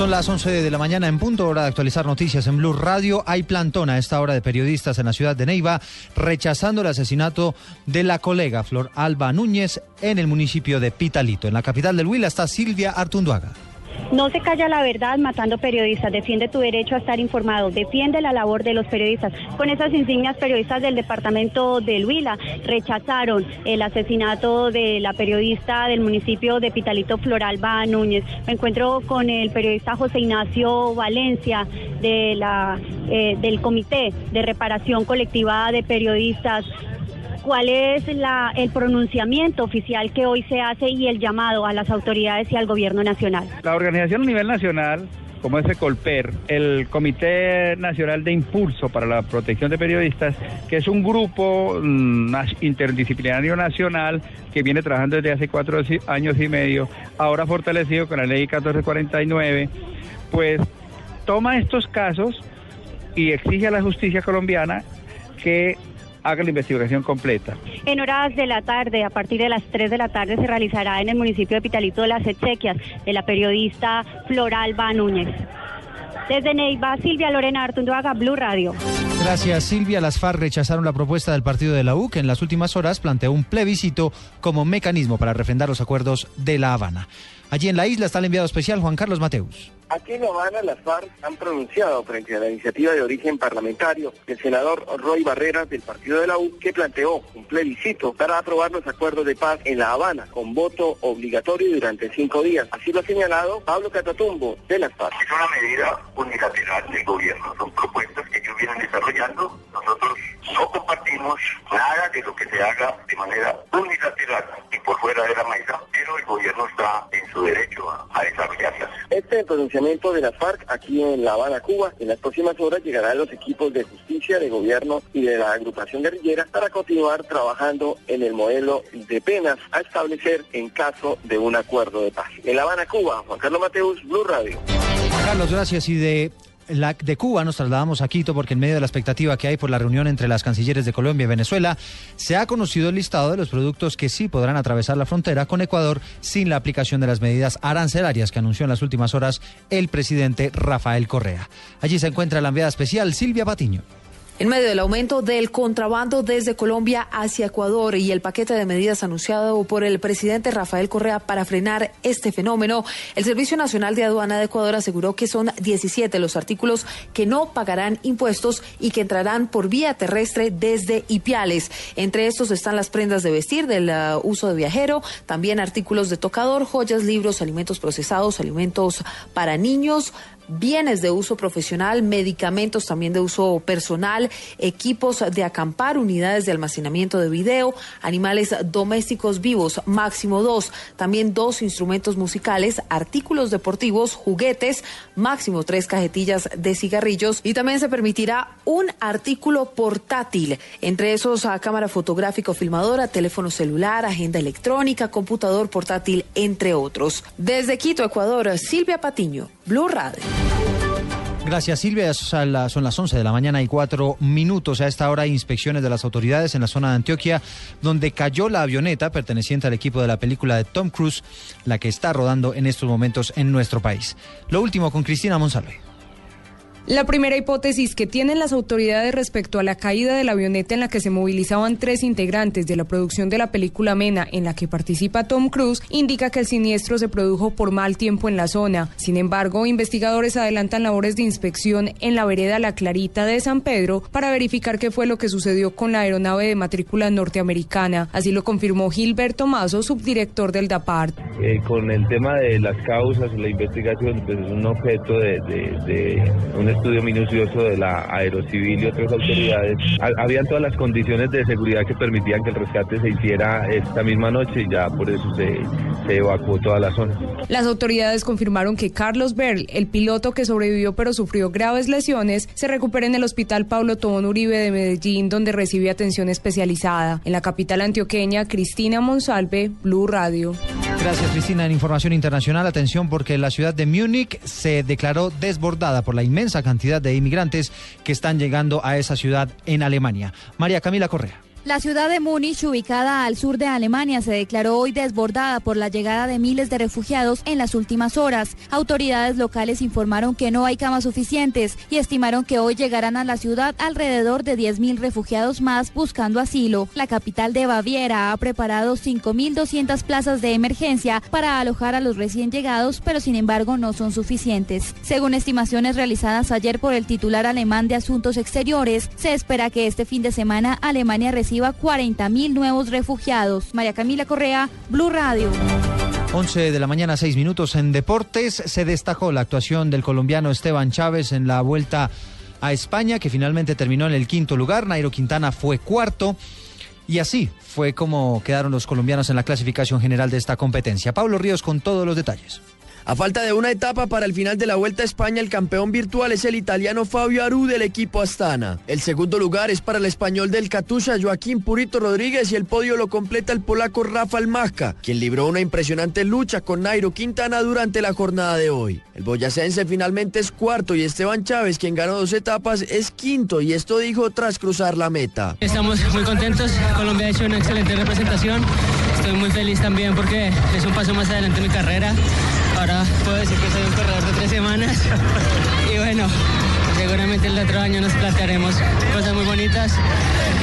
Son las 11 de la mañana en punto, hora de actualizar noticias en Blue Radio. Hay plantón a esta hora de periodistas en la ciudad de Neiva rechazando el asesinato de la colega Flor Alba Núñez en el municipio de Pitalito. En la capital del Huila está Silvia Artunduaga. No se calla la verdad matando periodistas, defiende tu derecho a estar informado, defiende la labor de los periodistas. Con esas insignias, periodistas del departamento de Huila rechazaron el asesinato de la periodista del municipio de Pitalito Floralba Núñez. Me encuentro con el periodista José Ignacio Valencia de la, eh, del Comité de Reparación Colectiva de Periodistas cuál es la, el pronunciamiento oficial que hoy se hace y el llamado a las autoridades y al gobierno nacional. La organización a nivel nacional como ese COLPER, el Comité Nacional de Impulso para la Protección de Periodistas, que es un grupo mm, interdisciplinario nacional que viene trabajando desde hace cuatro años y medio, ahora fortalecido con la ley 1449, pues toma estos casos y exige a la justicia colombiana que haga la investigación completa. En horas de la tarde, a partir de las 3 de la tarde, se realizará en el municipio de Pitalito de las Exequias de la periodista Floralba Núñez. Desde Neiva, Silvia Lorena Artunduaga, Blue Radio. Gracias, Silvia. Las FARC rechazaron la propuesta del partido de la U, que en las últimas horas planteó un plebiscito como mecanismo para refrendar los acuerdos de La Habana. Allí en la isla está el enviado especial Juan Carlos Mateus. Aquí en La Habana, las FARC han pronunciado frente a la iniciativa de origen parlamentario del senador Roy Barreras del partido de la U, que planteó un plebiscito para aprobar los acuerdos de paz en La Habana, con voto obligatorio durante cinco días. Así lo ha señalado Pablo Catatumbo de las FARC. Es una medida unilateral del gobierno, son propuestas que ellos vienen desarrollando. Nosotros no compartimos nada de lo que se haga de manera unilateral y por fuera de la mesa, pero el gobierno está en su derecho a, a desarrollarlas. Este pronunciamiento de las FARC aquí en La Habana, Cuba, en las próximas horas llegarán los equipos de justicia, de gobierno y de la agrupación guerrillera para continuar trabajando en el modelo de penas a establecer en caso de un acuerdo de paz. En La Habana, Cuba, Juan Carlos Mateus, Blue Radio. Carlos, gracias. Y de de Cuba nos trasladamos a Quito porque en medio de la expectativa que hay por la reunión entre las cancilleres de Colombia y Venezuela, se ha conocido el listado de los productos que sí podrán atravesar la frontera con Ecuador sin la aplicación de las medidas arancelarias que anunció en las últimas horas el presidente Rafael Correa. Allí se encuentra la enviada especial Silvia Patiño. En medio del aumento del contrabando desde Colombia hacia Ecuador y el paquete de medidas anunciado por el presidente Rafael Correa para frenar este fenómeno, el Servicio Nacional de Aduana de Ecuador aseguró que son 17 los artículos que no pagarán impuestos y que entrarán por vía terrestre desde Ipiales. Entre estos están las prendas de vestir del uh, uso de viajero, también artículos de tocador, joyas, libros, alimentos procesados, alimentos para niños, bienes de uso profesional, medicamentos también de uso personal, equipos de acampar, unidades de almacenamiento de video, animales domésticos vivos, máximo dos, también dos instrumentos musicales, artículos deportivos, juguetes, máximo tres cajetillas de cigarrillos y también se permitirá un artículo portátil, entre esos a cámara fotográfica o filmadora, teléfono celular, agenda electrónica, computador portátil, entre otros. Desde Quito, Ecuador, Silvia Patiño, Blue Radio. Gracias Silvia, son las 11 de la mañana y cuatro minutos. A esta hora inspecciones de las autoridades en la zona de Antioquia, donde cayó la avioneta perteneciente al equipo de la película de Tom Cruise, la que está rodando en estos momentos en nuestro país. Lo último con Cristina Monsalve. La primera hipótesis que tienen las autoridades respecto a la caída de la avioneta en la que se movilizaban tres integrantes de la producción de la película Mena, en la que participa Tom Cruise, indica que el siniestro se produjo por mal tiempo en la zona. Sin embargo, investigadores adelantan labores de inspección en la vereda La Clarita de San Pedro para verificar qué fue lo que sucedió con la aeronave de matrícula norteamericana. Así lo confirmó Gilberto Mazo, subdirector del DAPART. Eh, con el tema de las causas, la investigación, pues es un objeto de, de un estudio minucioso de la Aerocivil y otras autoridades, habían todas las condiciones de seguridad que permitían que el rescate se hiciera esta misma noche y ya por eso se, evacuó toda la zona. Las autoridades confirmaron que Carlos Berl, el piloto que sobrevivió pero sufrió graves lesiones, se recupera en el Hospital Pablo Tobón Uribe de Medellín, donde recibe atención especializada. En la capital antioqueña, Cristina Monsalve, Blue Radio. Gracias, Cristina. En información internacional, atención porque la ciudad de Múnich se declaró desbordada por la inmensa cantidad de inmigrantes que están llegando a esa ciudad en Alemania. María Camila Correa. La ciudad de Múnich, ubicada al sur de Alemania, se declaró hoy desbordada por la llegada de miles de refugiados en las últimas horas. Autoridades locales informaron que no hay camas suficientes y estimaron que hoy llegarán a la ciudad alrededor de 10.000 refugiados más buscando asilo. La capital de Baviera ha preparado 5.200 plazas de emergencia para alojar a los recién llegados, pero sin embargo no son suficientes. Según estimaciones realizadas ayer por el titular alemán de Asuntos Exteriores, se espera que este fin de semana Alemania reciba reciba 40 mil nuevos refugiados. María Camila Correa, Blue Radio. 11 de la mañana, 6 minutos en Deportes. Se destacó la actuación del colombiano Esteban Chávez en la vuelta a España, que finalmente terminó en el quinto lugar. Nairo Quintana fue cuarto. Y así fue como quedaron los colombianos en la clasificación general de esta competencia. Pablo Ríos con todos los detalles. A falta de una etapa para el final de la Vuelta a España, el campeón virtual es el italiano Fabio Aru del equipo Astana. El segundo lugar es para el español del Katusha Joaquín Purito Rodríguez y el podio lo completa el polaco Rafael Majka, quien libró una impresionante lucha con Nairo Quintana durante la jornada de hoy. El boyacense finalmente es cuarto y Esteban Chávez, quien ganó dos etapas, es quinto y esto dijo tras cruzar la meta. Estamos muy contentos, Colombia ha hecho una excelente representación, estoy muy feliz también porque es un paso más adelante en mi carrera. Ahora puedo decir que soy un corredor de tres semanas. y bueno, seguramente el otro año nos plantearemos cosas muy bonitas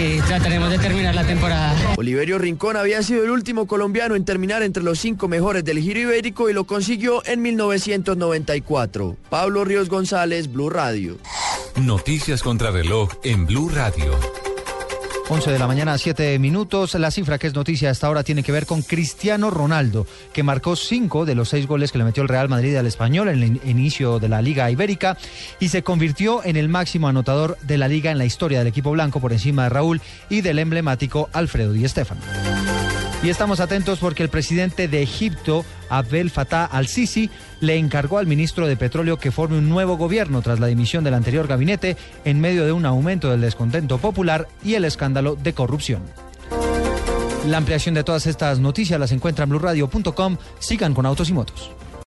y trataremos de terminar la temporada. Oliverio Rincón había sido el último colombiano en terminar entre los cinco mejores del Giro Ibérico y lo consiguió en 1994. Pablo Ríos González, Blue Radio. Noticias contra reloj en Blue Radio. 11 de la mañana, 7 minutos. La cifra que es noticia hasta ahora tiene que ver con Cristiano Ronaldo, que marcó cinco de los seis goles que le metió el Real Madrid al español en el inicio de la Liga Ibérica y se convirtió en el máximo anotador de la liga en la historia del equipo blanco por encima de Raúl y del emblemático Alfredo Di Stéfano. Y estamos atentos porque el presidente de Egipto, Abdel Fattah al-Sisi, le encargó al ministro de Petróleo que forme un nuevo gobierno tras la dimisión del anterior gabinete en medio de un aumento del descontento popular y el escándalo de corrupción. La ampliación de todas estas noticias las encuentran en blurradio.com. Sigan con Autos y Motos.